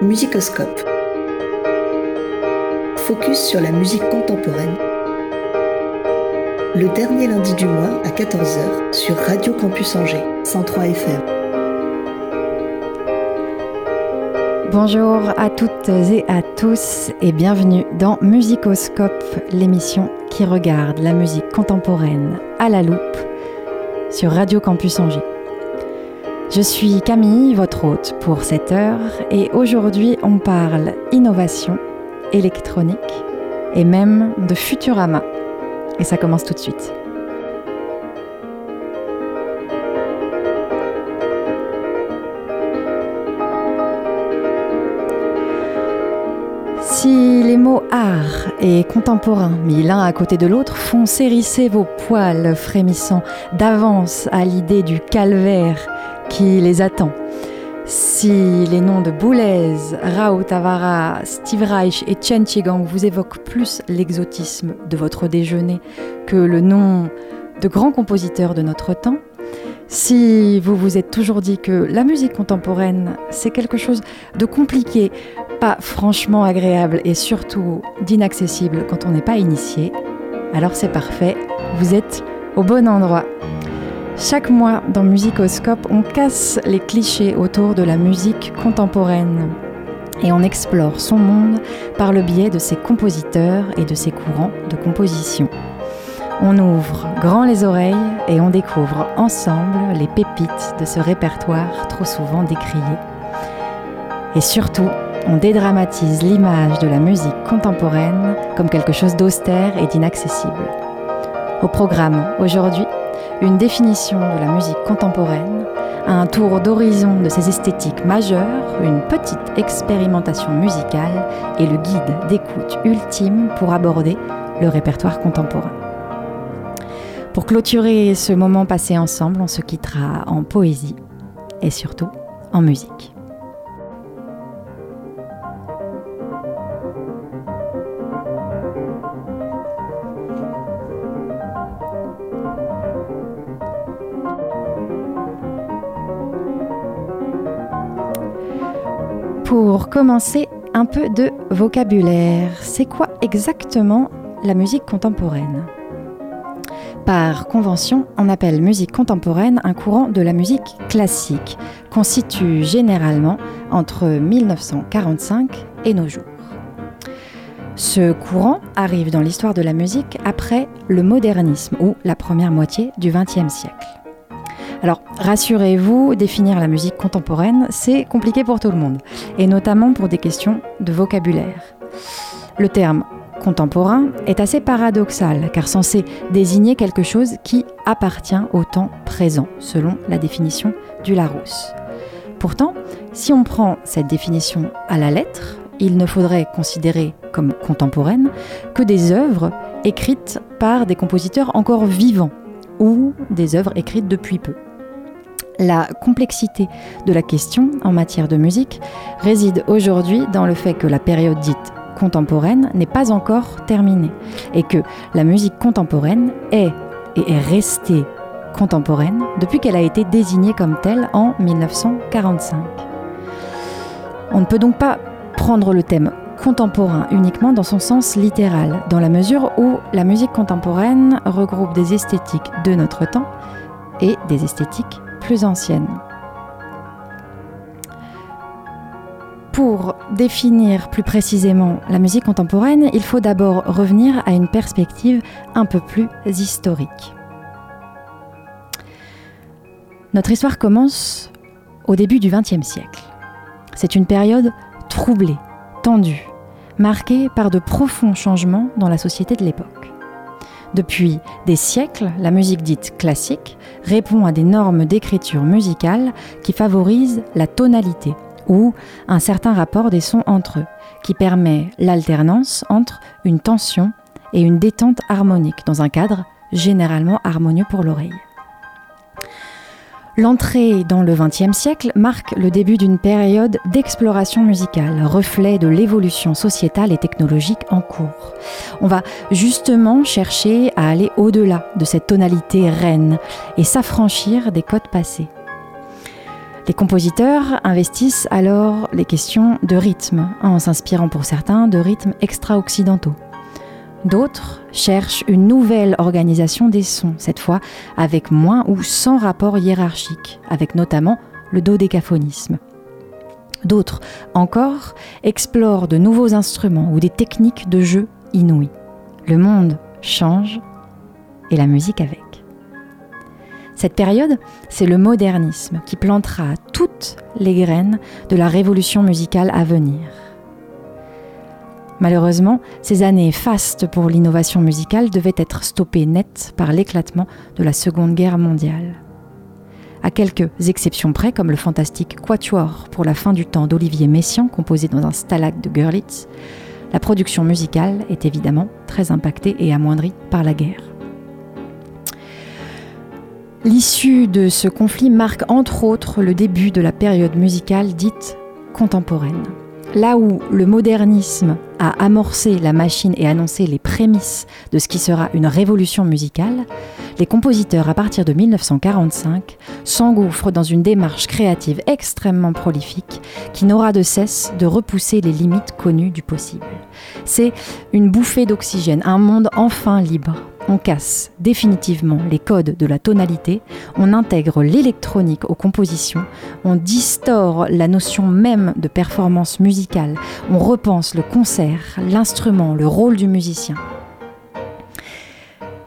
Musicoscope. Focus sur la musique contemporaine. Le dernier lundi du mois à 14h sur Radio Campus Angers, 103 FM. Bonjour à toutes et à tous et bienvenue dans Musicoscope, l'émission qui regarde la musique contemporaine à la loupe sur Radio Campus Angers. Je suis Camille, votre hôte pour cette heure, et aujourd'hui on parle innovation, électronique et même de Futurama. Et ça commence tout de suite. Si les mots art et contemporain, mis l'un à côté de l'autre, font s'hérisser vos poils frémissants d'avance à l'idée du calvaire qui les attend. Si les noms de Boulez, Raoult Tavara, Steve Reich et Chen Chigang vous évoquent plus l'exotisme de votre déjeuner que le nom de grands compositeurs de notre temps, si vous vous êtes toujours dit que la musique contemporaine, c'est quelque chose de compliqué, pas franchement agréable et surtout d'inaccessible quand on n'est pas initié, alors c'est parfait, vous êtes au bon endroit. Chaque mois dans Musicoscope, on casse les clichés autour de la musique contemporaine et on explore son monde par le biais de ses compositeurs et de ses courants de composition. On ouvre grand les oreilles et on découvre ensemble les pépites de ce répertoire trop souvent décrié. Et surtout, on dédramatise l'image de la musique contemporaine comme quelque chose d'austère et d'inaccessible. Au programme aujourd'hui, une définition de la musique contemporaine, un tour d'horizon de ses esthétiques majeures, une petite expérimentation musicale et le guide d'écoute ultime pour aborder le répertoire contemporain. Pour clôturer ce moment passé ensemble, on se quittera en poésie et surtout en musique. Pour commencer, un peu de vocabulaire. C'est quoi exactement la musique contemporaine? Par convention, on appelle musique contemporaine un courant de la musique classique, constitue généralement entre 1945 et nos jours. Ce courant arrive dans l'histoire de la musique après le modernisme ou la première moitié du XXe siècle. Alors, rassurez-vous, définir la musique contemporaine, c'est compliqué pour tout le monde, et notamment pour des questions de vocabulaire. Le terme contemporain est assez paradoxal, car censé désigner quelque chose qui appartient au temps présent, selon la définition du Larousse. Pourtant, si on prend cette définition à la lettre, il ne faudrait considérer comme contemporaines que des œuvres écrites par des compositeurs encore vivants ou des œuvres écrites depuis peu. La complexité de la question en matière de musique réside aujourd'hui dans le fait que la période dite contemporaine n'est pas encore terminée et que la musique contemporaine est et est restée contemporaine depuis qu'elle a été désignée comme telle en 1945. On ne peut donc pas prendre le thème contemporain uniquement dans son sens littéral, dans la mesure où la musique contemporaine regroupe des esthétiques de notre temps et des esthétiques plus anciennes. Pour définir plus précisément la musique contemporaine, il faut d'abord revenir à une perspective un peu plus historique. Notre histoire commence au début du XXe siècle. C'est une période troublée, tendue, marquée par de profonds changements dans la société de l'époque. Depuis des siècles, la musique dite classique répond à des normes d'écriture musicale qui favorisent la tonalité ou un certain rapport des sons entre eux, qui permet l'alternance entre une tension et une détente harmonique dans un cadre généralement harmonieux pour l'oreille. L'entrée dans le XXe siècle marque le début d'une période d'exploration musicale, reflet de l'évolution sociétale et technologique en cours. On va justement chercher à aller au-delà de cette tonalité reine et s'affranchir des codes passés. Les compositeurs investissent alors les questions de rythme, en s'inspirant pour certains de rythmes extra-occidentaux. D'autres cherchent une nouvelle organisation des sons, cette fois avec moins ou sans rapport hiérarchique, avec notamment le dodécaphonisme. D'autres encore explorent de nouveaux instruments ou des techniques de jeu inouïes. Le monde change et la musique avec. Cette période, c'est le modernisme qui plantera toutes les graines de la révolution musicale à venir. Malheureusement, ces années fastes pour l'innovation musicale devaient être stoppées net par l'éclatement de la Seconde Guerre mondiale. À quelques exceptions près, comme le fantastique Quatuor pour la fin du temps d'Olivier Messiaen, composé dans un stalag de Görlitz, la production musicale est évidemment très impactée et amoindrie par la guerre. L'issue de ce conflit marque entre autres le début de la période musicale dite contemporaine. Là où le modernisme a amorcé la machine et annoncé les prémices de ce qui sera une révolution musicale, les compositeurs à partir de 1945 s'engouffrent dans une démarche créative extrêmement prolifique qui n'aura de cesse de repousser les limites connues du possible. C'est une bouffée d'oxygène, un monde enfin libre on casse définitivement les codes de la tonalité, on intègre l'électronique aux compositions, on distord la notion même de performance musicale, on repense le concert, l'instrument, le rôle du musicien.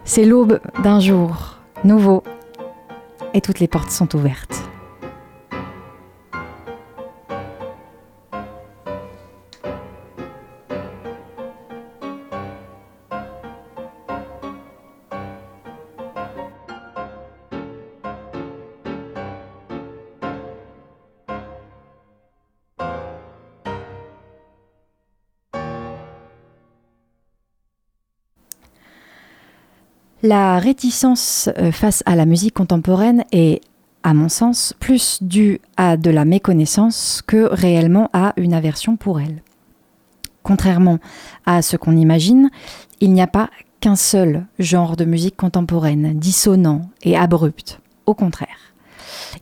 C'est l'aube d'un jour nouveau et toutes les portes sont ouvertes. La réticence euh, face à la musique contemporaine est, à mon sens, plus due à de la méconnaissance que réellement à une aversion pour elle. Contrairement à ce qu'on imagine, il n'y a pas qu'un seul genre de musique contemporaine, dissonant et abrupt. Au contraire,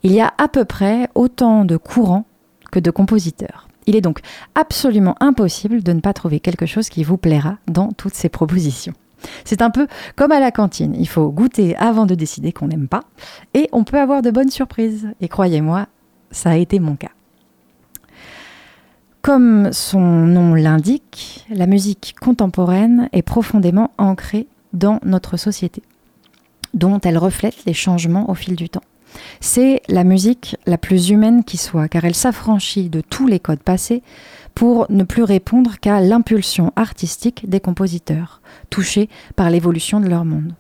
il y a à peu près autant de courants que de compositeurs. Il est donc absolument impossible de ne pas trouver quelque chose qui vous plaira dans toutes ces propositions. C'est un peu comme à la cantine. Il faut goûter avant de décider qu'on n'aime pas. Et on peut avoir de bonnes surprises. Et croyez-moi, ça a été mon cas. Comme son nom l'indique, la musique contemporaine est profondément ancrée dans notre société, dont elle reflète les changements au fil du temps. C'est la musique la plus humaine qui soit, car elle s'affranchit de tous les codes passés pour ne plus répondre qu'à l'impulsion artistique des compositeurs, touchés par l'évolution de leur monde.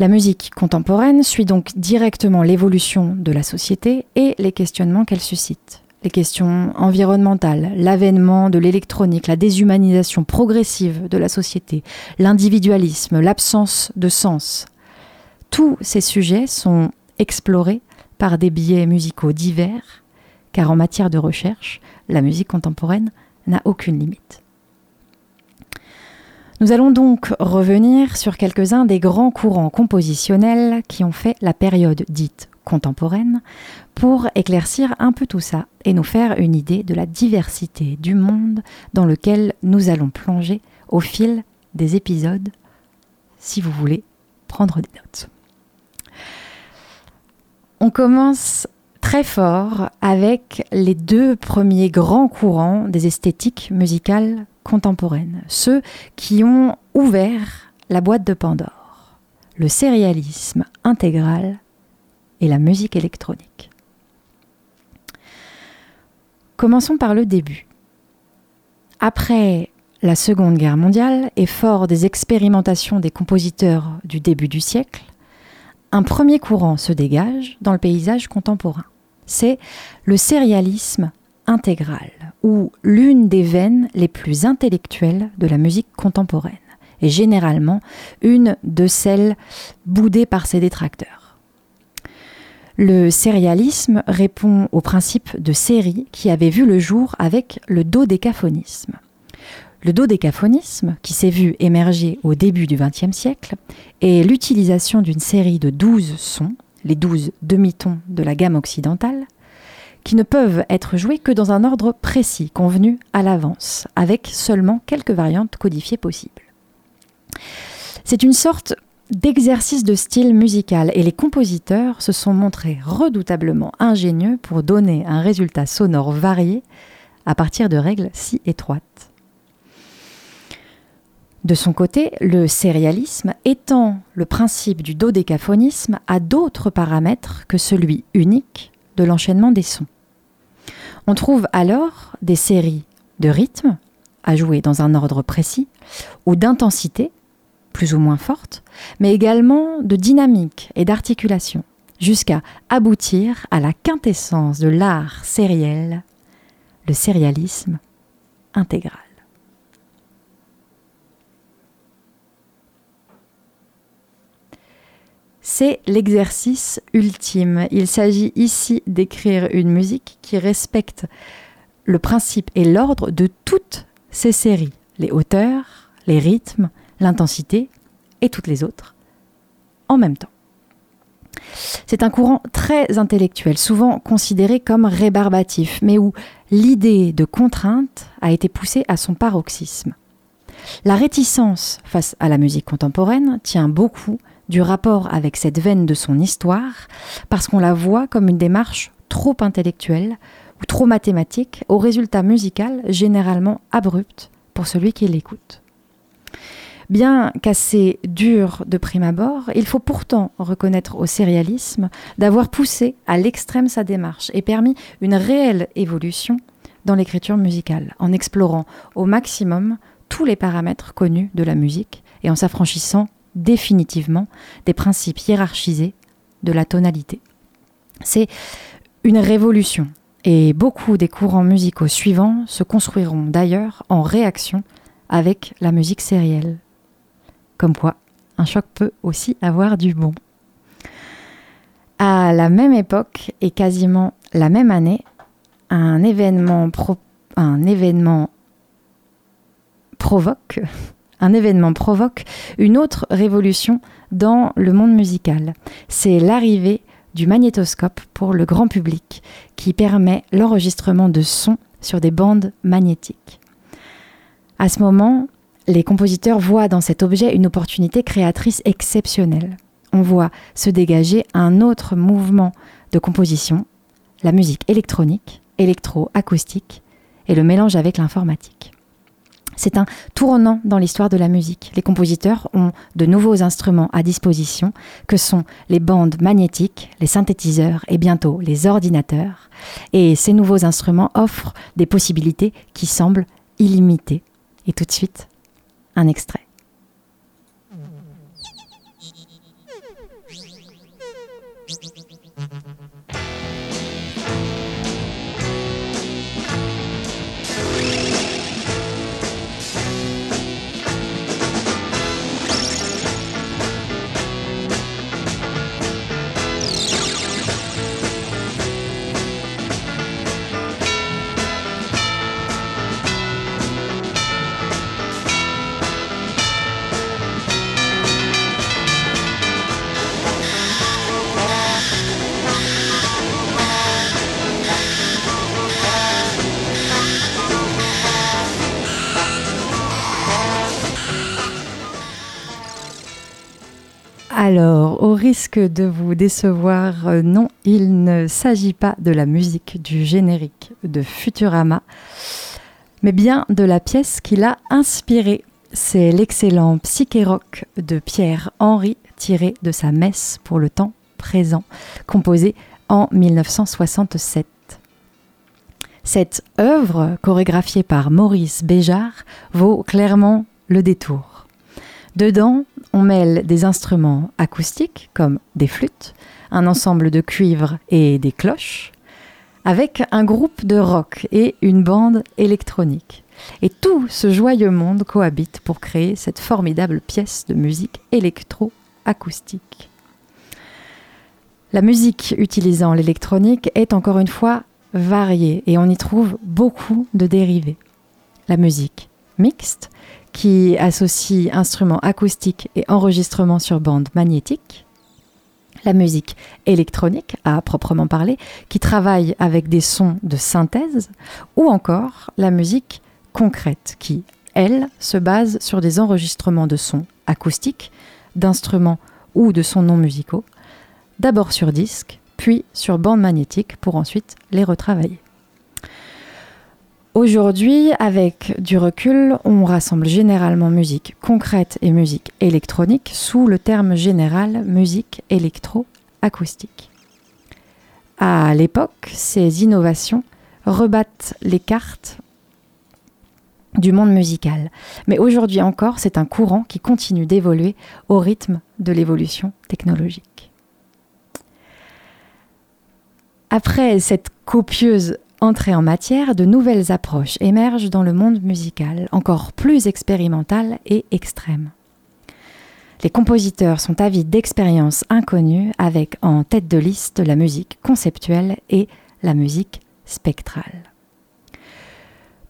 La musique contemporaine suit donc directement l'évolution de la société et les questionnements qu'elle suscite. Les questions environnementales, l'avènement de l'électronique, la déshumanisation progressive de la société, l'individualisme, l'absence de sens. Tous ces sujets sont explorés par des biais musicaux divers, car en matière de recherche, la musique contemporaine n'a aucune limite. Nous allons donc revenir sur quelques-uns des grands courants compositionnels qui ont fait la période dite contemporaine pour éclaircir un peu tout ça et nous faire une idée de la diversité du monde dans lequel nous allons plonger au fil des épisodes si vous voulez prendre des notes. On commence très fort avec les deux premiers grands courants des esthétiques musicales contemporaines, ceux qui ont ouvert la boîte de Pandore, le sérialisme intégral et la musique électronique. Commençons par le début. Après la Seconde Guerre mondiale et fort des expérimentations des compositeurs du début du siècle, un premier courant se dégage dans le paysage contemporain c'est le sérialisme intégral, ou l'une des veines les plus intellectuelles de la musique contemporaine, et généralement une de celles boudées par ses détracteurs. Le sérialisme répond au principe de série qui avait vu le jour avec le dodécaphonisme. Le dodécaphonisme, qui s'est vu émerger au début du XXe siècle, est l'utilisation d'une série de douze sons les douze demi-tons de la gamme occidentale, qui ne peuvent être joués que dans un ordre précis, convenu à l'avance, avec seulement quelques variantes codifiées possibles. C'est une sorte d'exercice de style musical et les compositeurs se sont montrés redoutablement ingénieux pour donner un résultat sonore varié à partir de règles si étroites. De son côté, le sérialisme étend le principe du dodécaphonisme à d'autres paramètres que celui unique de l'enchaînement des sons. On trouve alors des séries de rythmes à jouer dans un ordre précis ou d'intensité plus ou moins forte, mais également de dynamique et d'articulation, jusqu'à aboutir à la quintessence de l'art sériel, le sérialisme intégral. C'est l'exercice ultime. Il s'agit ici d'écrire une musique qui respecte le principe et l'ordre de toutes ces séries, les hauteurs, les rythmes, l'intensité et toutes les autres, en même temps. C'est un courant très intellectuel, souvent considéré comme rébarbatif, mais où l'idée de contrainte a été poussée à son paroxysme. La réticence face à la musique contemporaine tient beaucoup du rapport avec cette veine de son histoire, parce qu'on la voit comme une démarche trop intellectuelle ou trop mathématique, au résultat musical généralement abrupt pour celui qui l'écoute. Bien qu'assez dur de prime abord, il faut pourtant reconnaître au sérialisme d'avoir poussé à l'extrême sa démarche et permis une réelle évolution dans l'écriture musicale, en explorant au maximum tous les paramètres connus de la musique et en s'affranchissant définitivement des principes hiérarchisés de la tonalité. C'est une révolution et beaucoup des courants musicaux suivants se construiront d'ailleurs en réaction avec la musique sérielle. Comme quoi, un choc peut aussi avoir du bon. À la même époque et quasiment la même année, un événement, un événement provoque un événement provoque une autre révolution dans le monde musical. C'est l'arrivée du magnétoscope pour le grand public qui permet l'enregistrement de sons sur des bandes magnétiques. À ce moment, les compositeurs voient dans cet objet une opportunité créatrice exceptionnelle. On voit se dégager un autre mouvement de composition, la musique électronique, électro-acoustique et le mélange avec l'informatique. C'est un tournant dans l'histoire de la musique. Les compositeurs ont de nouveaux instruments à disposition, que sont les bandes magnétiques, les synthétiseurs et bientôt les ordinateurs. Et ces nouveaux instruments offrent des possibilités qui semblent illimitées. Et tout de suite, un extrait. Alors, au risque de vous décevoir, euh, non, il ne s'agit pas de la musique du générique de Futurama, mais bien de la pièce qui l'a inspiré. C'est l'excellent psyché rock de Pierre Henry, tiré de sa messe pour le temps présent, composé en 1967. Cette œuvre, chorégraphiée par Maurice Béjart, vaut clairement le détour. Dedans, on mêle des instruments acoustiques comme des flûtes, un ensemble de cuivres et des cloches, avec un groupe de rock et une bande électronique. Et tout ce joyeux monde cohabite pour créer cette formidable pièce de musique électro-acoustique. La musique utilisant l'électronique est encore une fois variée et on y trouve beaucoup de dérivés. La musique mixte, qui associe instruments acoustiques et enregistrements sur bande magnétique, la musique électronique à proprement parler, qui travaille avec des sons de synthèse, ou encore la musique concrète, qui, elle, se base sur des enregistrements de sons acoustiques, d'instruments ou de sons non musicaux, d'abord sur disque, puis sur bande magnétique pour ensuite les retravailler. Aujourd'hui, avec du recul, on rassemble généralement musique concrète et musique électronique sous le terme général musique électro-acoustique. À l'époque, ces innovations rebattent les cartes du monde musical. Mais aujourd'hui encore, c'est un courant qui continue d'évoluer au rythme de l'évolution technologique. Après cette copieuse entrée en matière, de nouvelles approches émergent dans le monde musical, encore plus expérimentales et extrêmes. Les compositeurs sont avides d'expériences inconnues avec en tête de liste la musique conceptuelle et la musique spectrale.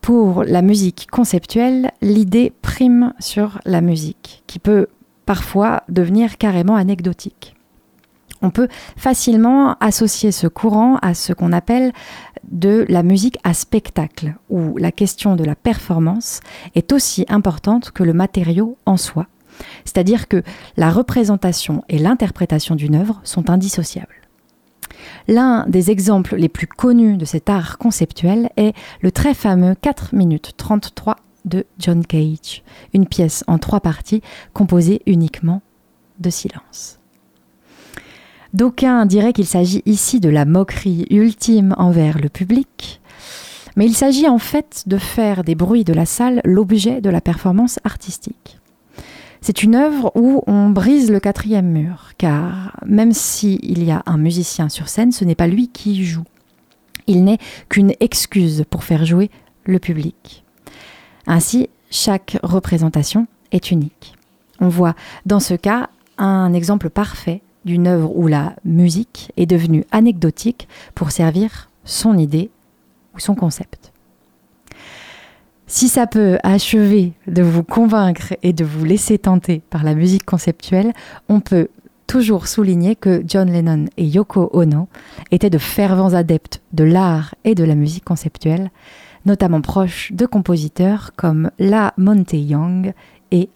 Pour la musique conceptuelle, l'idée prime sur la musique, qui peut parfois devenir carrément anecdotique. On peut facilement associer ce courant à ce qu'on appelle de la musique à spectacle, où la question de la performance est aussi importante que le matériau en soi. C'est-à-dire que la représentation et l'interprétation d'une œuvre sont indissociables. L'un des exemples les plus connus de cet art conceptuel est le très fameux 4 minutes 33 de John Cage, une pièce en trois parties composée uniquement de silence. D'aucuns diraient qu'il s'agit ici de la moquerie ultime envers le public, mais il s'agit en fait de faire des bruits de la salle l'objet de la performance artistique. C'est une œuvre où on brise le quatrième mur, car même s'il y a un musicien sur scène, ce n'est pas lui qui joue. Il n'est qu'une excuse pour faire jouer le public. Ainsi, chaque représentation est unique. On voit dans ce cas un exemple parfait d'une œuvre où la musique est devenue anecdotique pour servir son idée ou son concept. Si ça peut achever de vous convaincre et de vous laisser tenter par la musique conceptuelle, on peut toujours souligner que John Lennon et Yoko Ono étaient de fervents adeptes de l'art et de la musique conceptuelle, notamment proches de compositeurs comme La Monte Young et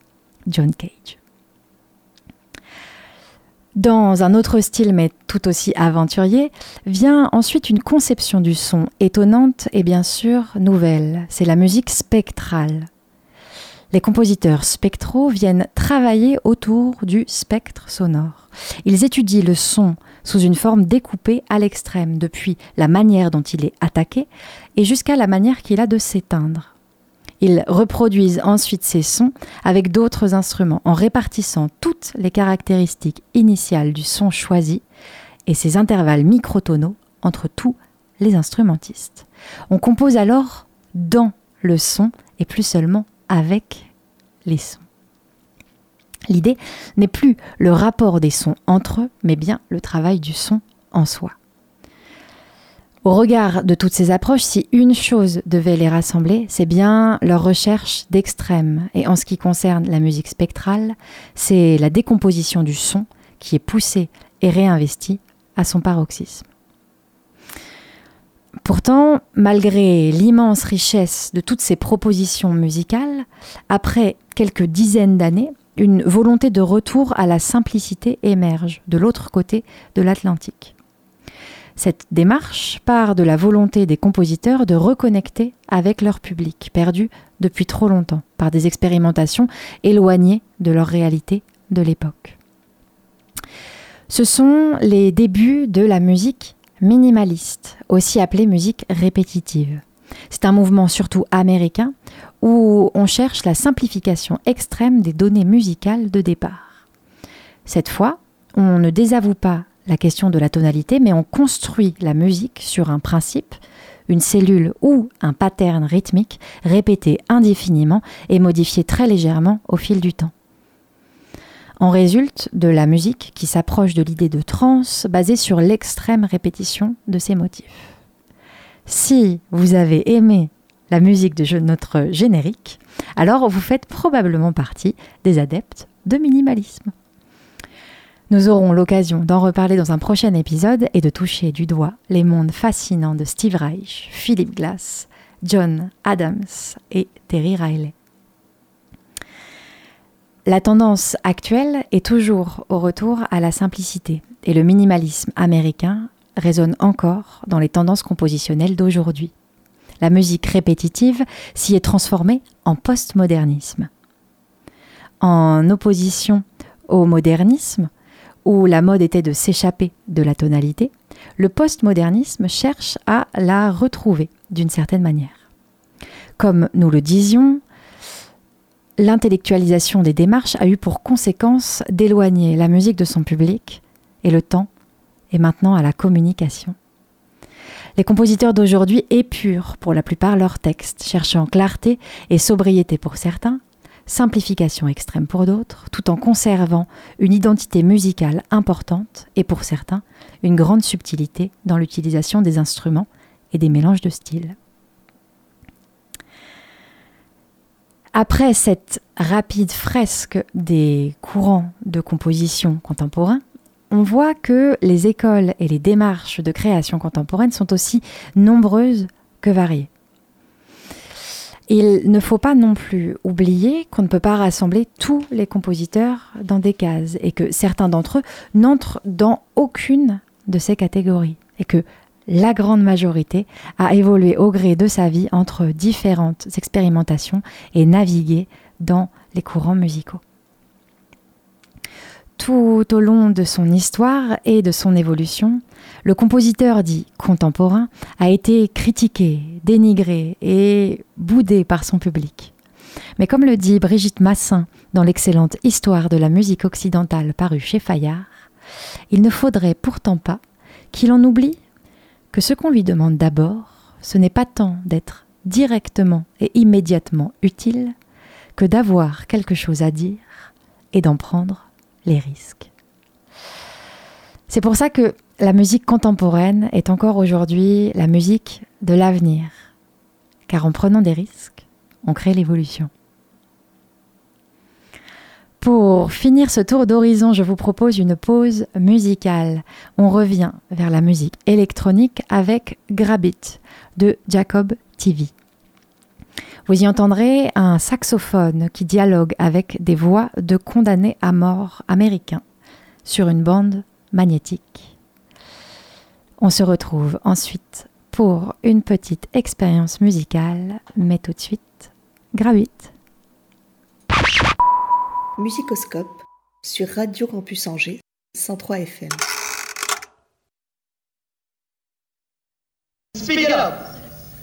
John Cage. Dans un autre style, mais tout aussi aventurier, vient ensuite une conception du son étonnante et bien sûr nouvelle. C'est la musique spectrale. Les compositeurs spectraux viennent travailler autour du spectre sonore. Ils étudient le son sous une forme découpée à l'extrême, depuis la manière dont il est attaqué et jusqu'à la manière qu'il a de s'éteindre. Ils reproduisent ensuite ces sons avec d'autres instruments en répartissant toutes les caractéristiques initiales du son choisi et ses intervalles microtonaux entre tous les instrumentistes. On compose alors dans le son et plus seulement avec les sons. L'idée n'est plus le rapport des sons entre eux, mais bien le travail du son en soi. Au regard de toutes ces approches, si une chose devait les rassembler, c'est bien leur recherche d'extrême. Et en ce qui concerne la musique spectrale, c'est la décomposition du son qui est poussée et réinvestie à son paroxysme. Pourtant, malgré l'immense richesse de toutes ces propositions musicales, après quelques dizaines d'années, une volonté de retour à la simplicité émerge de l'autre côté de l'Atlantique. Cette démarche part de la volonté des compositeurs de reconnecter avec leur public, perdu depuis trop longtemps par des expérimentations éloignées de leur réalité de l'époque. Ce sont les débuts de la musique minimaliste, aussi appelée musique répétitive. C'est un mouvement surtout américain où on cherche la simplification extrême des données musicales de départ. Cette fois, on ne désavoue pas la question de la tonalité, mais on construit la musique sur un principe, une cellule ou un pattern rythmique répété indéfiniment et modifié très légèrement au fil du temps. En résulte de la musique qui s'approche de l'idée de trance basée sur l'extrême répétition de ces motifs. Si vous avez aimé la musique de notre générique, alors vous faites probablement partie des adeptes de minimalisme. Nous aurons l'occasion d'en reparler dans un prochain épisode et de toucher du doigt les mondes fascinants de Steve Reich, Philip Glass, John Adams et Terry Riley. La tendance actuelle est toujours au retour à la simplicité et le minimalisme américain résonne encore dans les tendances compositionnelles d'aujourd'hui. La musique répétitive s'y est transformée en postmodernisme. En opposition au modernisme, où la mode était de s'échapper de la tonalité, le postmodernisme cherche à la retrouver d'une certaine manière. Comme nous le disions, l'intellectualisation des démarches a eu pour conséquence d'éloigner la musique de son public et le temps est maintenant à la communication. Les compositeurs d'aujourd'hui épurent pour la plupart leurs textes, cherchant clarté et sobriété pour certains, simplification extrême pour d'autres, tout en conservant une identité musicale importante et pour certains une grande subtilité dans l'utilisation des instruments et des mélanges de styles. Après cette rapide fresque des courants de composition contemporains, on voit que les écoles et les démarches de création contemporaine sont aussi nombreuses que variées. Il ne faut pas non plus oublier qu'on ne peut pas rassembler tous les compositeurs dans des cases et que certains d'entre eux n'entrent dans aucune de ces catégories et que la grande majorité a évolué au gré de sa vie entre différentes expérimentations et navigué dans les courants musicaux. Tout au long de son histoire et de son évolution, le compositeur dit contemporain a été critiqué, dénigré et boudé par son public. Mais comme le dit Brigitte Massin dans l'excellente Histoire de la musique occidentale parue chez Fayard, il ne faudrait pourtant pas qu'il en oublie que ce qu'on lui demande d'abord, ce n'est pas tant d'être directement et immédiatement utile que d'avoir quelque chose à dire et d'en prendre les risques. C'est pour ça que la musique contemporaine est encore aujourd'hui la musique de l'avenir, car en prenant des risques, on crée l'évolution. Pour finir ce tour d'horizon, je vous propose une pause musicale. On revient vers la musique électronique avec Grabit de Jacob TV. Vous y entendrez un saxophone qui dialogue avec des voix de condamnés à mort américains sur une bande magnétique. On se retrouve ensuite pour une petite expérience musicale, mais tout de suite, Grabit. Musicoscope sur Radio Campus Angers 103 FM. Speak it up.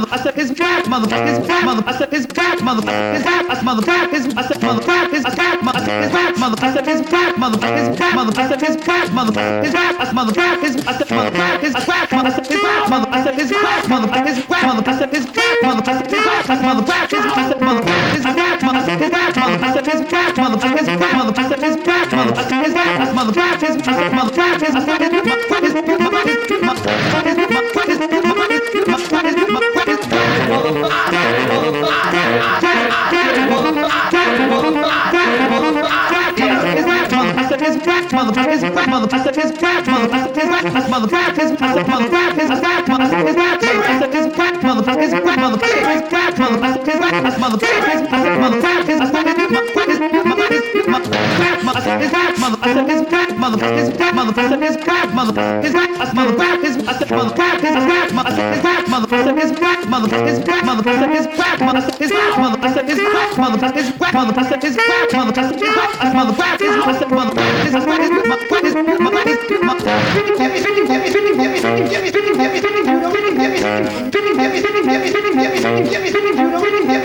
motherfucker, his back, motherfucker, his back, mother. his back, mother. his back, motherfucker, his motherfucker, mother. back, motherfucker, his back, mother. his back, mother. his back, mother. his back, mother. his back, mother. his motherfucker, mother. back, motherfucker, his back, mother. his back, mother. his back, mother. his back, mother. his back, mother. his back, mother. his back, mother. his back, mother. his back, mother. his back, mother. his back, mother. his back, motherfucker, his back, motherfucker, his back, motherfucker, his back, motherfucker, his back, motherfucker, his back, motherfucker, his back, motherfucker, his back, motherfucker, his back, motherfucker, his back, motherfucker, his back, motherfucker, his back, motherfucker, his back, motherfucker, his back, motherfucker, his back, motherfucker, his back, motherfucker, his back, motherfucker, his back, motherfucker, his back, motherfucker, motherfuckers, motherfuckers, motherfuckers, motherfuckers, motherfuckers, motherfuckers, motherfuckers, motherfuckers, motherfuckers,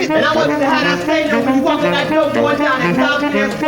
and I wasn't how to say no when you walking that door, going down and stopping and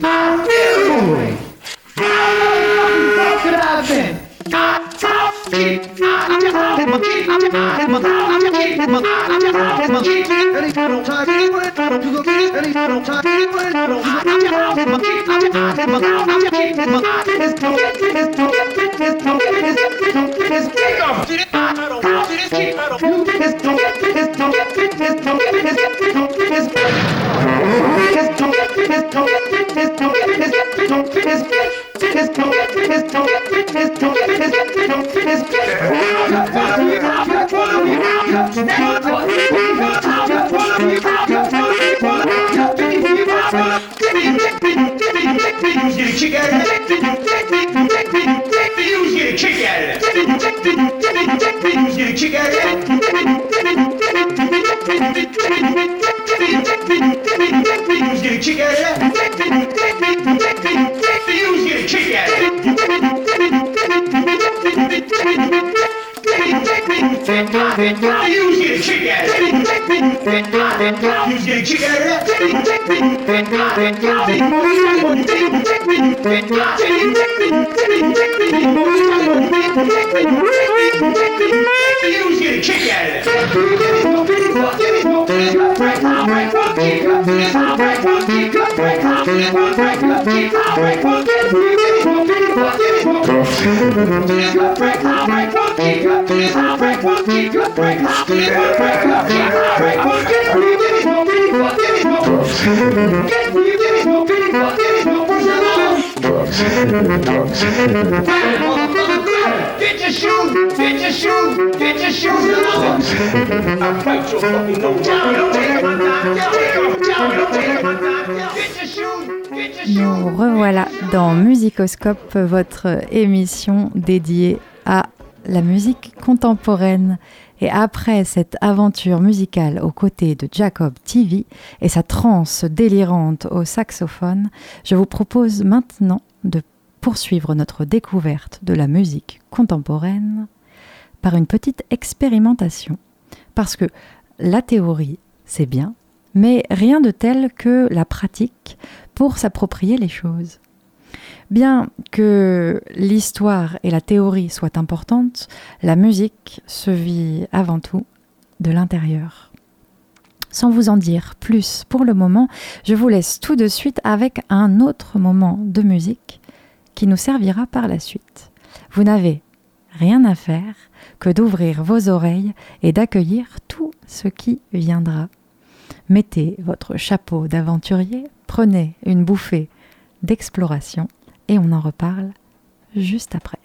Not really. How have been? Don't Kick out of it. You was getting kicked out of that. You was getting kicked out of that. You was getting kicked out of that. Drugs. Drugs. Nous revoilà dans Musicoscope, votre émission dédiée à la musique contemporaine. Et après cette aventure musicale aux côtés de Jacob TV et sa transe délirante au saxophone, je vous propose maintenant de poursuivre notre découverte de la musique contemporaine par une petite expérimentation. Parce que la théorie, c'est bien, mais rien de tel que la pratique pour s'approprier les choses. Bien que l'histoire et la théorie soient importantes, la musique se vit avant tout de l'intérieur. Sans vous en dire plus pour le moment, je vous laisse tout de suite avec un autre moment de musique qui nous servira par la suite. Vous n'avez rien à faire que d'ouvrir vos oreilles et d'accueillir tout ce qui viendra. Mettez votre chapeau d'aventurier, prenez une bouffée d'exploration et on en reparle juste après.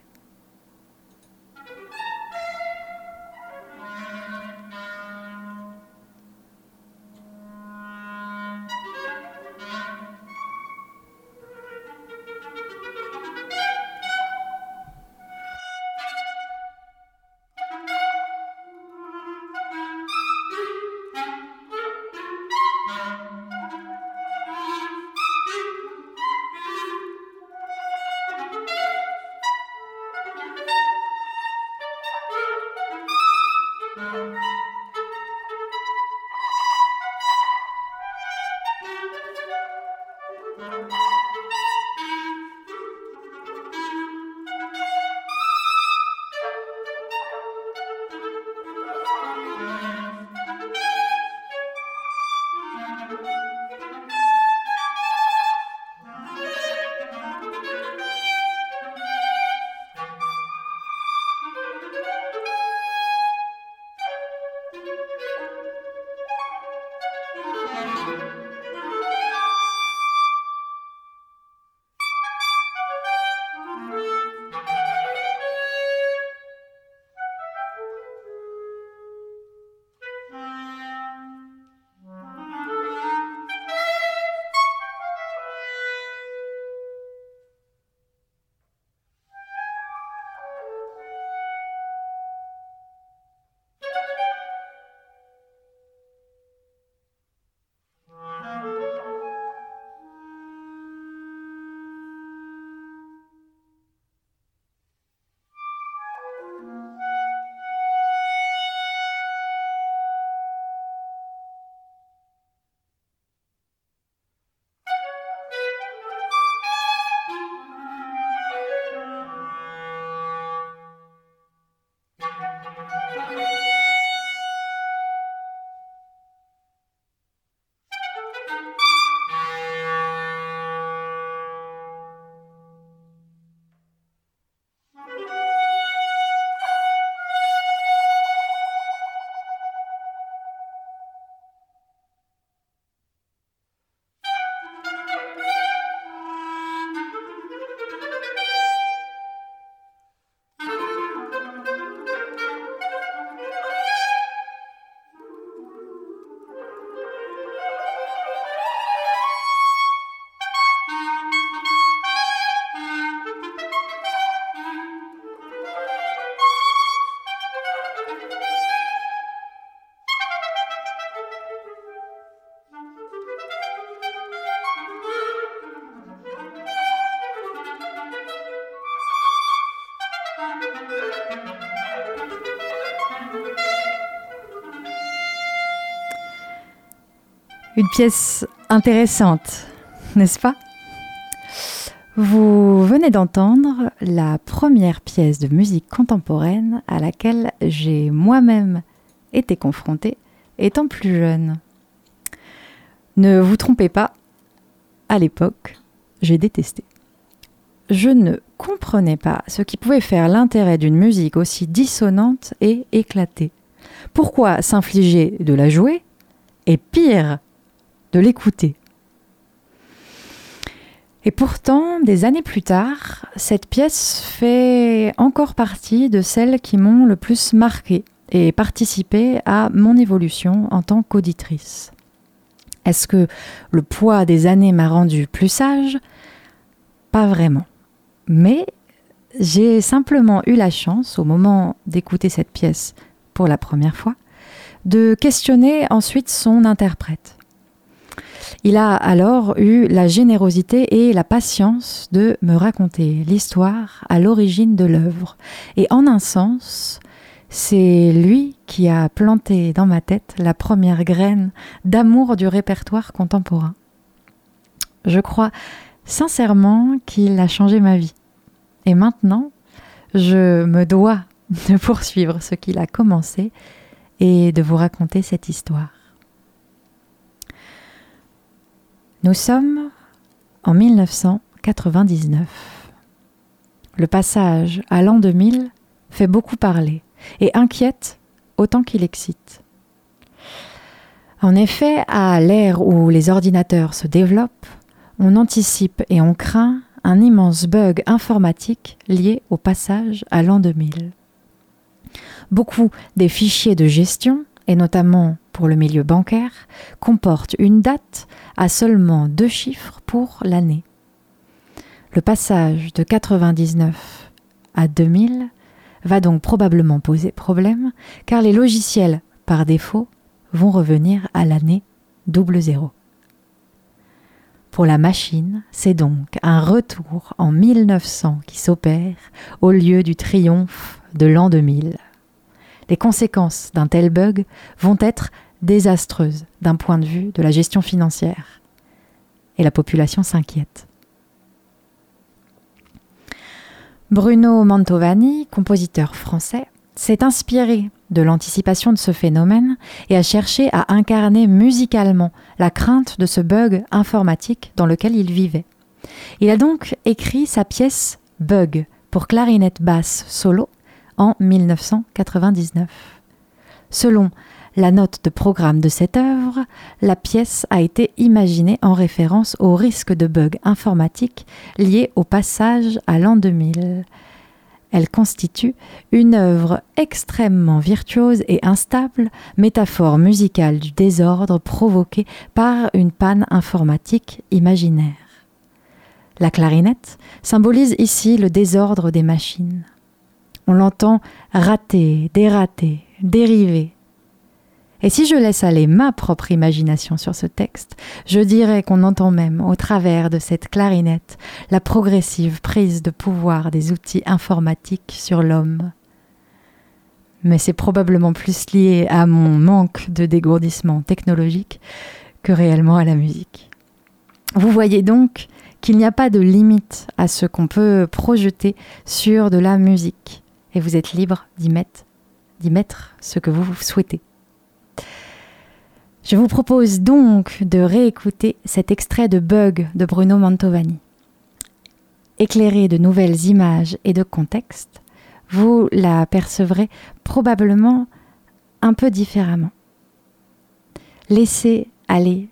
Une pièce intéressante, n'est-ce pas? Vous venez d'entendre la première pièce de musique contemporaine à laquelle j'ai moi-même été confrontée étant plus jeune. Ne vous trompez pas, à l'époque, j'ai détesté. Je ne comprenais pas ce qui pouvait faire l'intérêt d'une musique aussi dissonante et éclatée. Pourquoi s'infliger de la jouer? Et pire, de l'écouter. Et pourtant, des années plus tard, cette pièce fait encore partie de celles qui m'ont le plus marqué et participé à mon évolution en tant qu'auditrice. Est-ce que le poids des années m'a rendu plus sage? Pas vraiment. Mais j'ai simplement eu la chance, au moment d'écouter cette pièce pour la première fois, de questionner ensuite son interprète. Il a alors eu la générosité et la patience de me raconter l'histoire à l'origine de l'œuvre. Et en un sens, c'est lui qui a planté dans ma tête la première graine d'amour du répertoire contemporain. Je crois sincèrement qu'il a changé ma vie. Et maintenant, je me dois de poursuivre ce qu'il a commencé et de vous raconter cette histoire. Nous sommes en 1999. Le passage à l'an 2000 fait beaucoup parler et inquiète autant qu'il excite. En effet, à l'ère où les ordinateurs se développent, on anticipe et on craint un immense bug informatique lié au passage à l'an 2000. Beaucoup des fichiers de gestion, et notamment pour le milieu bancaire, comportent une date à seulement deux chiffres pour l'année. Le passage de 99 à 2000 va donc probablement poser problème car les logiciels, par défaut, vont revenir à l'année double zéro. Pour la machine, c'est donc un retour en 1900 qui s'opère au lieu du triomphe de l'an 2000. Les conséquences d'un tel bug vont être désastreuses d'un point de vue de la gestion financière. Et la population s'inquiète. Bruno Mantovani, compositeur français, s'est inspiré de l'anticipation de ce phénomène et a cherché à incarner musicalement la crainte de ce bug informatique dans lequel il vivait. Il a donc écrit sa pièce Bug pour clarinette basse solo en 1999. Selon la note de programme de cette œuvre, la pièce a été imaginée en référence au risque de bug informatique lié au passage à l'an 2000. Elle constitue une œuvre extrêmement virtuose et instable, métaphore musicale du désordre provoqué par une panne informatique imaginaire. La clarinette symbolise ici le désordre des machines. On l'entend rater, dérater, dériver. Et si je laisse aller ma propre imagination sur ce texte, je dirais qu'on entend même, au travers de cette clarinette, la progressive prise de pouvoir des outils informatiques sur l'homme. Mais c'est probablement plus lié à mon manque de dégourdissement technologique que réellement à la musique. Vous voyez donc qu'il n'y a pas de limite à ce qu'on peut projeter sur de la musique et vous êtes libre d'y mettre, d'y mettre ce que vous souhaitez. Je vous propose donc de réécouter cet extrait de Bug de Bruno Mantovani. Éclairé de nouvelles images et de contexte, vous l'apercevrez probablement un peu différemment. Laissez aller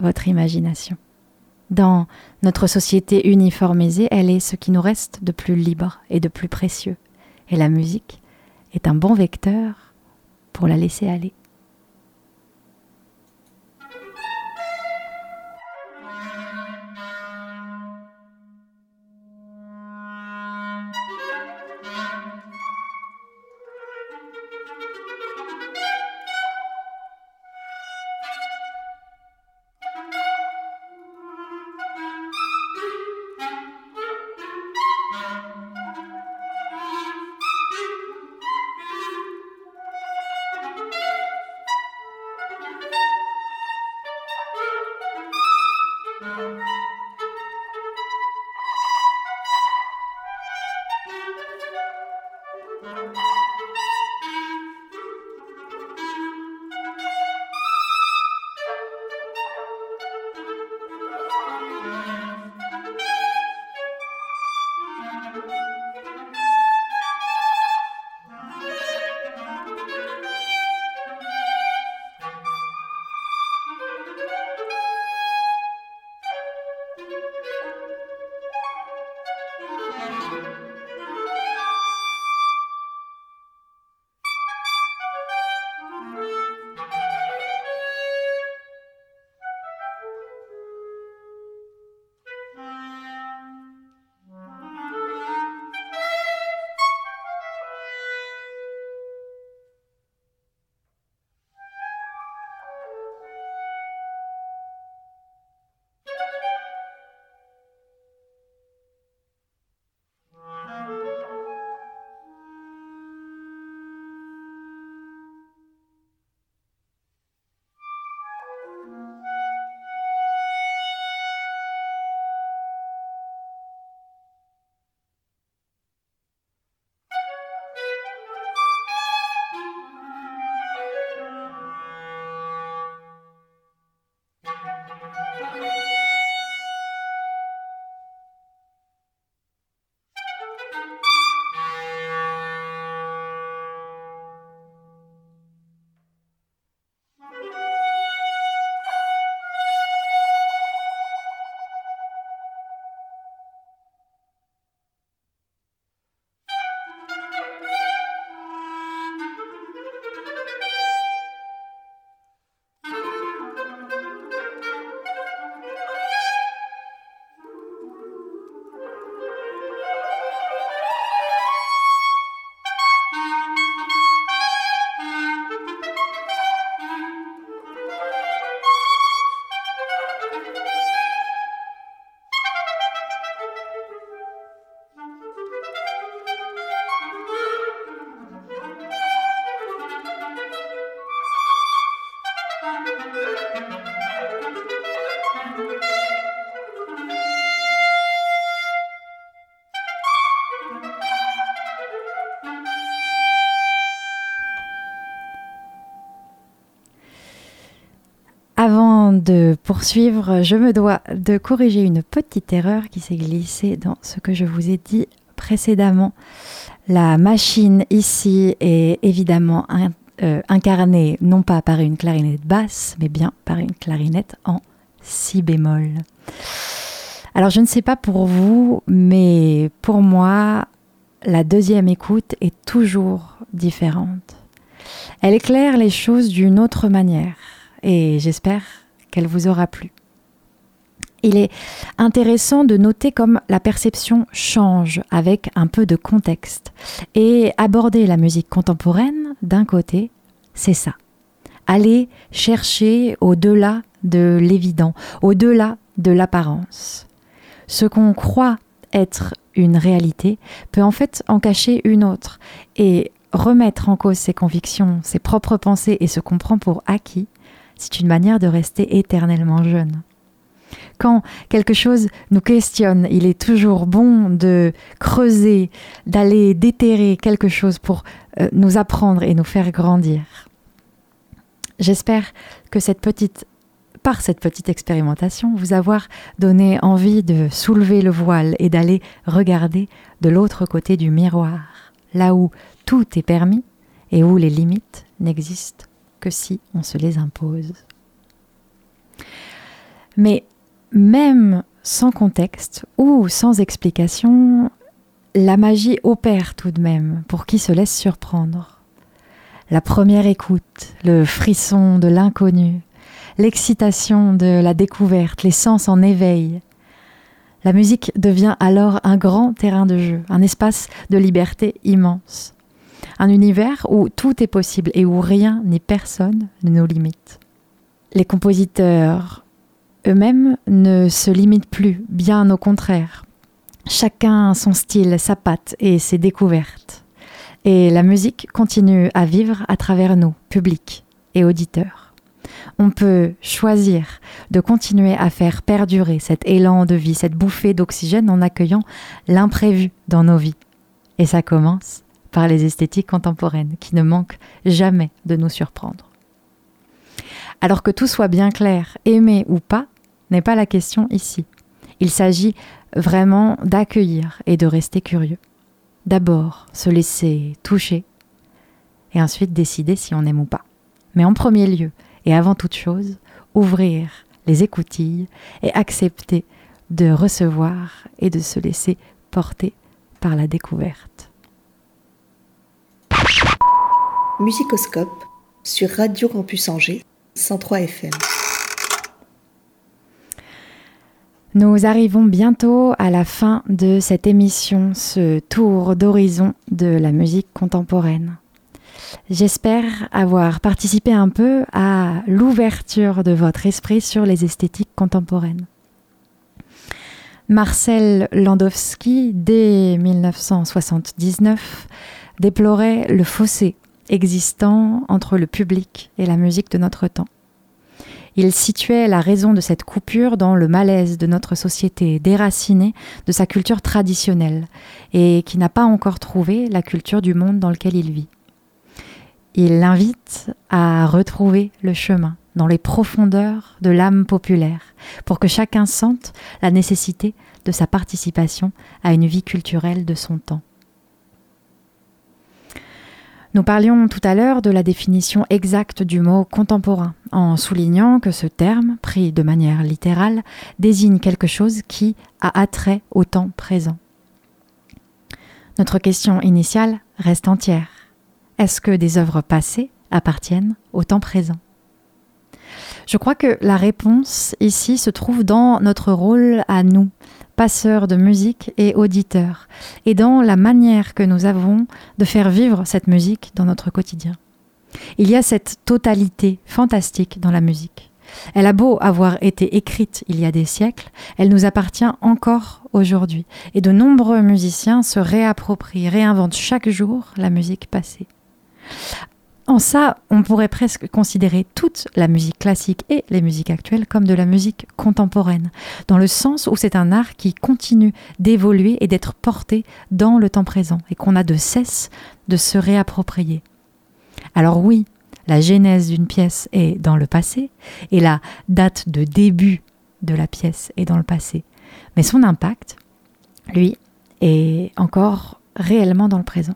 votre imagination. Dans notre société uniformisée, elle est ce qui nous reste de plus libre et de plus précieux. Et la musique est un bon vecteur pour la laisser aller. De poursuivre, je me dois de corriger une petite erreur qui s'est glissée dans ce que je vous ai dit précédemment. La machine ici est évidemment euh, incarnée non pas par une clarinette basse, mais bien par une clarinette en si bémol. Alors je ne sais pas pour vous, mais pour moi, la deuxième écoute est toujours différente. Elle éclaire les choses d'une autre manière et j'espère qu'elle vous aura plu. Il est intéressant de noter comme la perception change avec un peu de contexte. Et aborder la musique contemporaine, d'un côté, c'est ça. Aller chercher au-delà de l'évident, au-delà de l'apparence. Ce qu'on croit être une réalité peut en fait en cacher une autre. Et remettre en cause ses convictions, ses propres pensées et se comprend pour acquis, c'est une manière de rester éternellement jeune. Quand quelque chose nous questionne, il est toujours bon de creuser, d'aller déterrer quelque chose pour euh, nous apprendre et nous faire grandir. J'espère que cette petite par cette petite expérimentation, vous avoir donné envie de soulever le voile et d'aller regarder de l'autre côté du miroir, là où tout est permis et où les limites n'existent que si on se les impose. Mais même sans contexte ou sans explication, la magie opère tout de même pour qui se laisse surprendre. La première écoute, le frisson de l'inconnu, l'excitation de la découverte, les sens en éveil. La musique devient alors un grand terrain de jeu, un espace de liberté immense, un univers où tout est possible et où rien ni personne ne nous limite. Les compositeurs eux-mêmes ne se limitent plus, bien au contraire. Chacun son style, sa patte et ses découvertes. Et la musique continue à vivre à travers nous, public et auditeurs. On peut choisir de continuer à faire perdurer cet élan de vie, cette bouffée d'oxygène en accueillant l'imprévu dans nos vies. Et ça commence par les esthétiques contemporaines qui ne manquent jamais de nous surprendre. Alors que tout soit bien clair, aimé ou pas, n'est pas la question ici. Il s'agit vraiment d'accueillir et de rester curieux. D'abord, se laisser toucher et ensuite décider si on aime ou pas. Mais en premier lieu, et avant toute chose, ouvrir les écoutilles et accepter de recevoir et de se laisser porter par la découverte. Musicoscope sur Radio Campus Angers 103 FM. Nous arrivons bientôt à la fin de cette émission, ce tour d'horizon de la musique contemporaine. J'espère avoir participé un peu à l'ouverture de votre esprit sur les esthétiques contemporaines. Marcel Landowski, dès 1979, déplorait le fossé existant entre le public et la musique de notre temps. Il situait la raison de cette coupure dans le malaise de notre société, déracinée de sa culture traditionnelle, et qui n'a pas encore trouvé la culture du monde dans lequel il vit. Il l'invite à retrouver le chemin dans les profondeurs de l'âme populaire, pour que chacun sente la nécessité de sa participation à une vie culturelle de son temps. Nous parlions tout à l'heure de la définition exacte du mot contemporain, en soulignant que ce terme, pris de manière littérale, désigne quelque chose qui a attrait au temps présent. Notre question initiale reste entière. Est-ce que des œuvres passées appartiennent au temps présent? Je crois que la réponse ici se trouve dans notre rôle à nous, passeurs de musique et auditeurs, et dans la manière que nous avons de faire vivre cette musique dans notre quotidien. Il y a cette totalité fantastique dans la musique. Elle a beau avoir été écrite il y a des siècles, elle nous appartient encore aujourd'hui, et de nombreux musiciens se réapproprient, réinventent chaque jour la musique passée. En ça, on pourrait presque considérer toute la musique classique et les musiques actuelles comme de la musique contemporaine, dans le sens où c'est un art qui continue d'évoluer et d'être porté dans le temps présent, et qu'on a de cesse de se réapproprier. Alors oui, la genèse d'une pièce est dans le passé, et la date de début de la pièce est dans le passé, mais son impact, lui, est encore réellement dans le présent.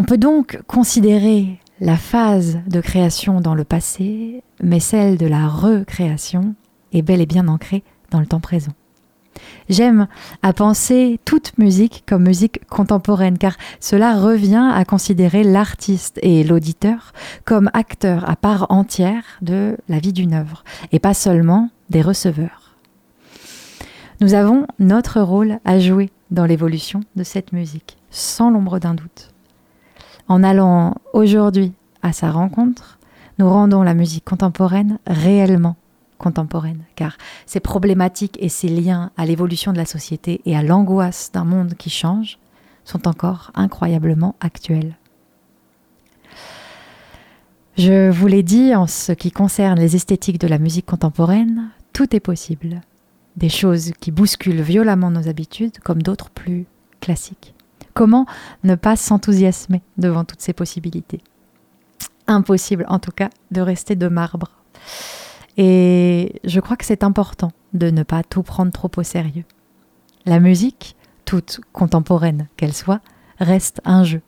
On peut donc considérer la phase de création dans le passé, mais celle de la recréation est bel et bien ancrée dans le temps présent. J'aime à penser toute musique comme musique contemporaine, car cela revient à considérer l'artiste et l'auditeur comme acteurs à part entière de la vie d'une œuvre, et pas seulement des receveurs. Nous avons notre rôle à jouer dans l'évolution de cette musique, sans l'ombre d'un doute. En allant aujourd'hui à sa rencontre, nous rendons la musique contemporaine réellement contemporaine, car ces problématiques et ces liens à l'évolution de la société et à l'angoisse d'un monde qui change sont encore incroyablement actuels. Je vous l'ai dit, en ce qui concerne les esthétiques de la musique contemporaine, tout est possible. Des choses qui bousculent violemment nos habitudes, comme d'autres plus classiques. Comment ne pas s'enthousiasmer devant toutes ces possibilités Impossible, en tout cas, de rester de marbre. Et je crois que c'est important de ne pas tout prendre trop au sérieux. La musique, toute contemporaine qu'elle soit, reste un jeu.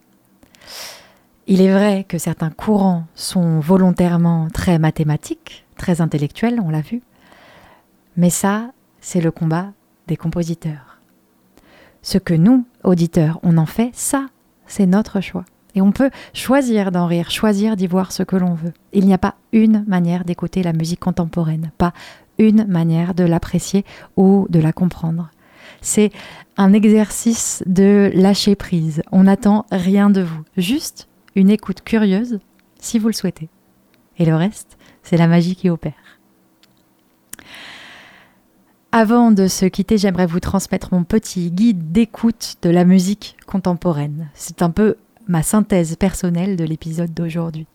Il est vrai que certains courants sont volontairement très mathématiques, très intellectuels, on l'a vu, mais ça, c'est le combat des compositeurs. Ce que nous, auditeurs, on en fait, ça, c'est notre choix. Et on peut choisir d'en rire, choisir d'y voir ce que l'on veut. Il n'y a pas une manière d'écouter la musique contemporaine, pas une manière de l'apprécier ou de la comprendre. C'est un exercice de lâcher prise. On n'attend rien de vous, juste une écoute curieuse si vous le souhaitez. Et le reste, c'est la magie qui opère. Avant de se quitter, j'aimerais vous transmettre mon petit guide d'écoute de la musique contemporaine. C'est un peu ma synthèse personnelle de l'épisode d'aujourd'hui.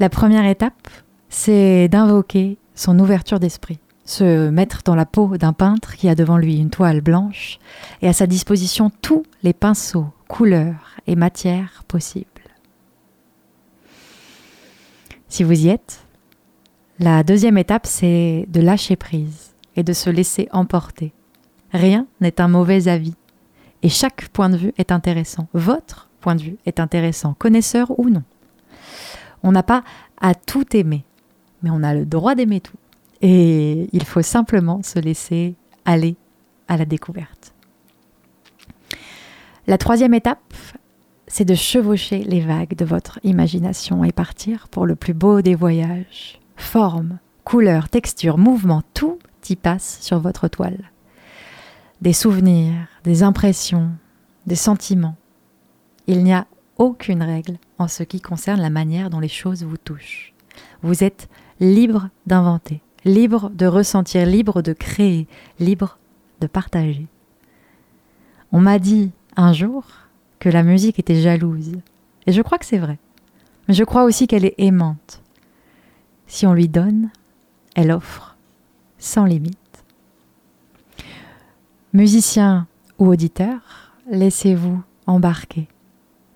La première étape, c'est d'invoquer son ouverture d'esprit, se mettre dans la peau d'un peintre qui a devant lui une toile blanche et à sa disposition tous les pinceaux, couleurs et matières possibles. Si vous y êtes, la deuxième étape, c'est de lâcher prise et de se laisser emporter. Rien n'est un mauvais avis. Et chaque point de vue est intéressant. Votre point de vue est intéressant, connaisseur ou non. On n'a pas à tout aimer, mais on a le droit d'aimer tout. Et il faut simplement se laisser aller à la découverte. La troisième étape, c'est de chevaucher les vagues de votre imagination et partir pour le plus beau des voyages. Forme, couleur, texture, mouvement, tout y passe sur votre toile des souvenirs, des impressions, des sentiments. Il n'y a aucune règle en ce qui concerne la manière dont les choses vous touchent. Vous êtes libre d'inventer, libre de ressentir, libre de créer, libre de partager. On m'a dit un jour que la musique était jalouse, et je crois que c'est vrai. Mais je crois aussi qu'elle est aimante. Si on lui donne, elle offre sans limite. Musiciens ou auditeurs, laissez-vous embarquer.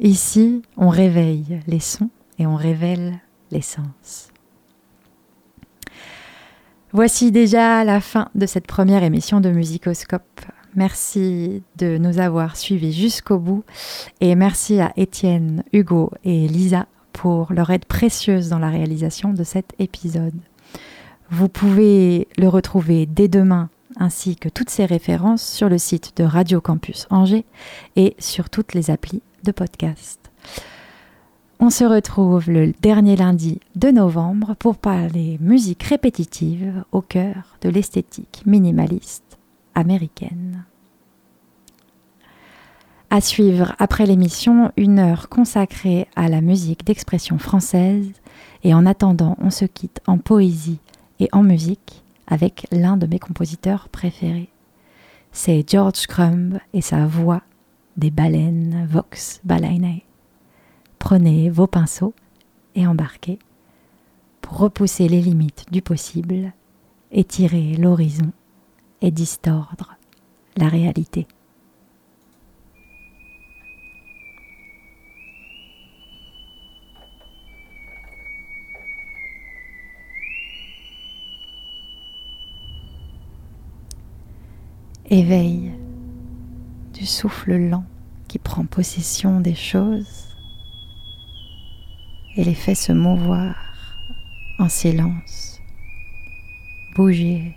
Ici, on réveille les sons et on révèle les sens. Voici déjà la fin de cette première émission de Musicoscope. Merci de nous avoir suivis jusqu'au bout et merci à Étienne, Hugo et Lisa pour leur aide précieuse dans la réalisation de cet épisode. Vous pouvez le retrouver dès demain ainsi que toutes ces références sur le site de Radio Campus Angers et sur toutes les applis de podcast. On se retrouve le dernier lundi de novembre pour parler musique répétitive au cœur de l'esthétique minimaliste américaine. À suivre après l'émission, une heure consacrée à la musique d'expression française. Et en attendant, on se quitte en poésie et en musique avec l'un de mes compositeurs préférés. C'est George Crumb et sa voix des baleines Vox Balaenae. Prenez vos pinceaux et embarquez pour repousser les limites du possible, étirer l'horizon et distordre la réalité. Éveil du souffle lent qui prend possession des choses et les fait se mouvoir en silence, bouger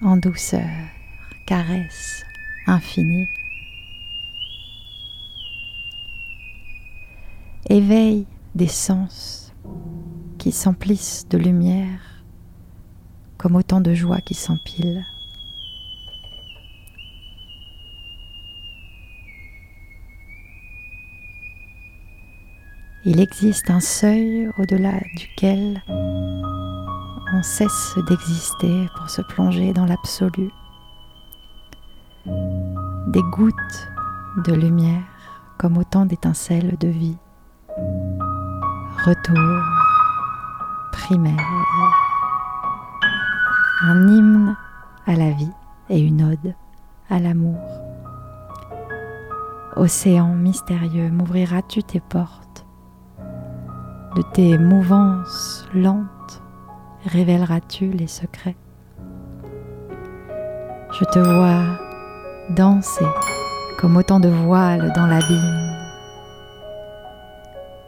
en douceur, caresse infinie. Éveil des sens qui s'emplissent de lumière comme autant de joie qui s'empilent. Il existe un seuil au-delà duquel on cesse d'exister pour se plonger dans l'absolu. Des gouttes de lumière comme autant d'étincelles de vie. Retour primaire. Un hymne à la vie et une ode à l'amour. Océan mystérieux, m'ouvriras-tu tes portes? De tes mouvances lentes révéleras-tu les secrets? Je te vois danser comme autant de voiles dans l'abîme.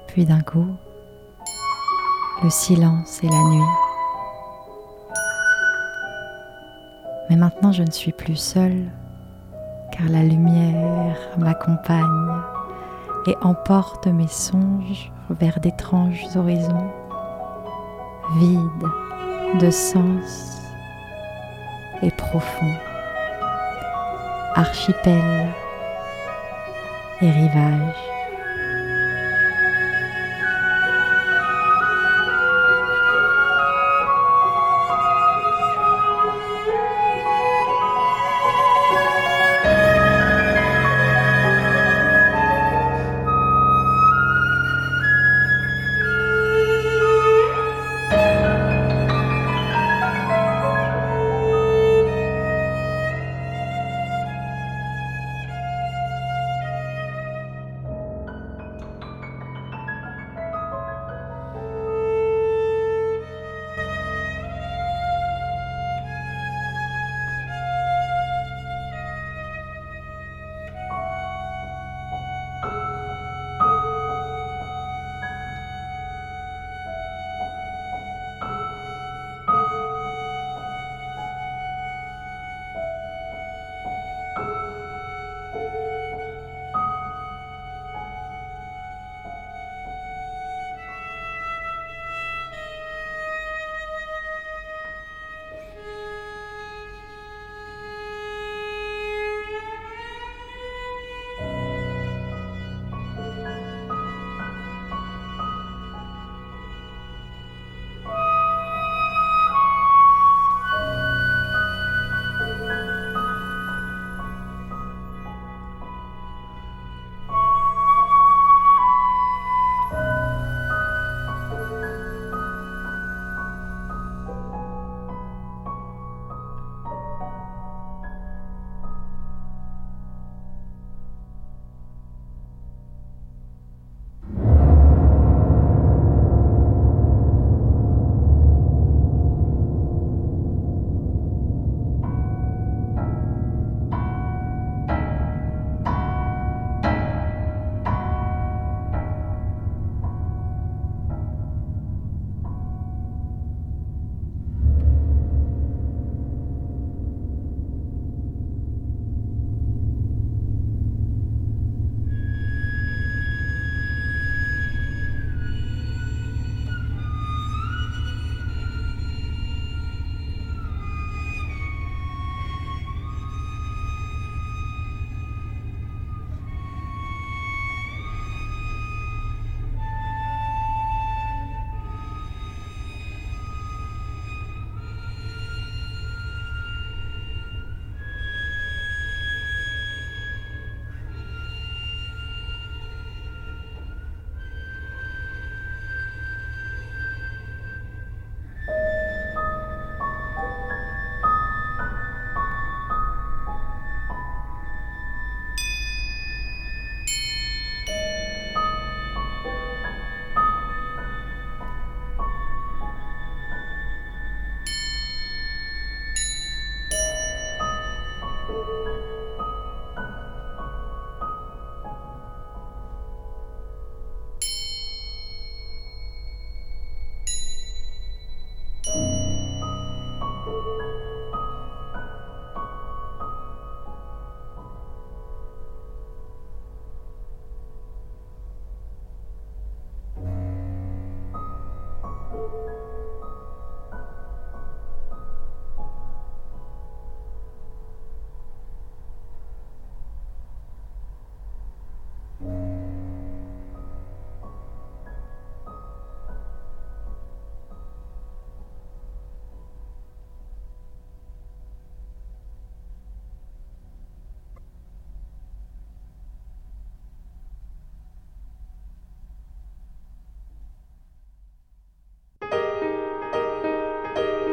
Puis d'un coup, le silence et la nuit. Mais maintenant je ne suis plus seule, car la lumière m'accompagne et emporte mes songes vers d'étranges horizons, vides de sens et profonds, archipels et rivages.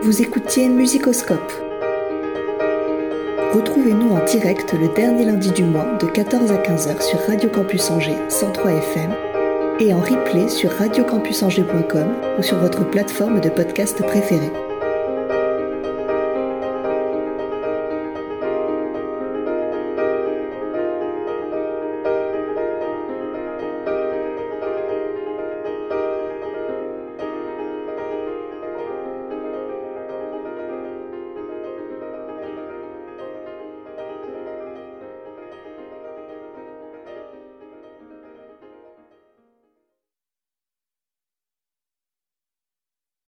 Vous écoutiez Musicoscope. Retrouvez-nous en direct le dernier lundi du mois de 14 à 15h sur Radio Campus Angers 103 FM et en replay sur radiocampusangers.com ou sur votre plateforme de podcast préférée.